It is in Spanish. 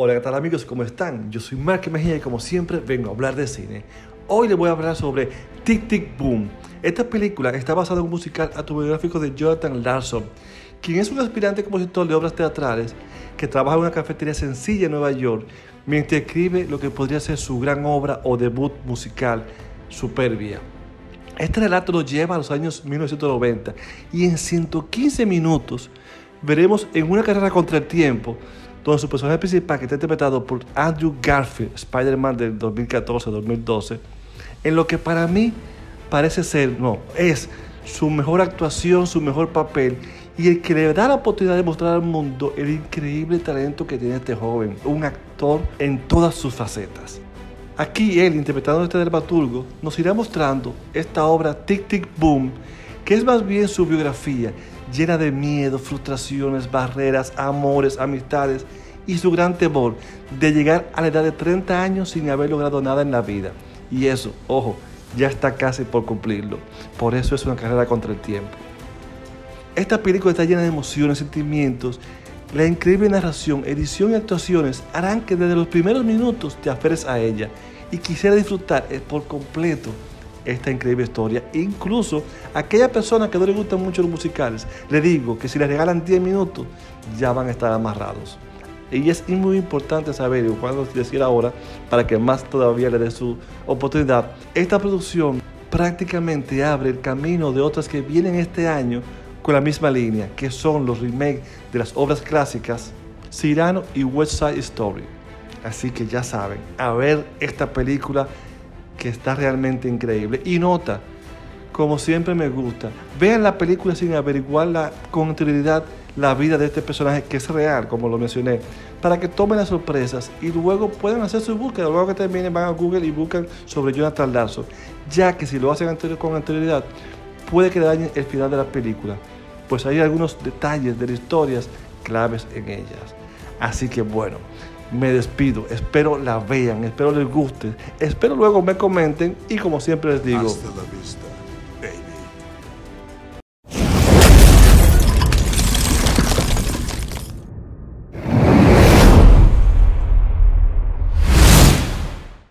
Hola, ¿qué tal amigos? ¿Cómo están? Yo soy Mark Mejía y como siempre vengo a hablar de cine. Hoy les voy a hablar sobre Tic Tic Boom. Esta película está basada en un musical autobiográfico de Jonathan Larson, quien es un aspirante compositor de obras teatrales que trabaja en una cafetería sencilla en Nueva York mientras escribe lo que podría ser su gran obra o debut musical, Superbia. Este relato lo lleva a los años 1990 y en 115 minutos veremos en una carrera contra el tiempo donde su personaje principal, que está interpretado por Andrew Garfield, Spider-Man del 2014-2012, en lo que para mí parece ser, no, es su mejor actuación, su mejor papel y el que le da la oportunidad de mostrar al mundo el increíble talento que tiene este joven, un actor en todas sus facetas. Aquí él, interpretando a este dramaturgo, nos irá mostrando esta obra Tic Tic Boom, que es más bien su biografía, llena de miedo, frustraciones, barreras, amores, amistades y su gran temor de llegar a la edad de 30 años sin haber logrado nada en la vida. Y eso, ojo, ya está casi por cumplirlo. Por eso es una carrera contra el tiempo. Esta película está llena de emociones, sentimientos la increíble narración, edición y actuaciones harán que desde los primeros minutos te aferres a ella y quisiera disfrutar por completo esta increíble historia. Incluso a aquella persona que no le gustan mucho los musicales, le digo que si le regalan 10 minutos ya van a estar amarrados. Y es muy importante saber, y cuando decir ahora, para que más todavía le dé su oportunidad, esta producción prácticamente abre el camino de otras que vienen este año con la misma línea, que son los remakes de las obras clásicas Cyrano y West Side Story. Así que ya saben, a ver esta película que está realmente increíble. Y nota, como siempre me gusta, vean la película sin averiguar la, con la vida de este personaje que es real, como lo mencioné, para que tomen las sorpresas y luego puedan hacer su búsqueda. Luego que terminen, van a Google y buscan sobre Jonathan Larson, ya que si lo hacen con anterioridad, puede que dañen el final de la película pues hay algunos detalles de las historias claves en ellas. Así que bueno, me despido, espero la vean, espero les guste, espero luego me comenten y como siempre les digo, Hasta la vista.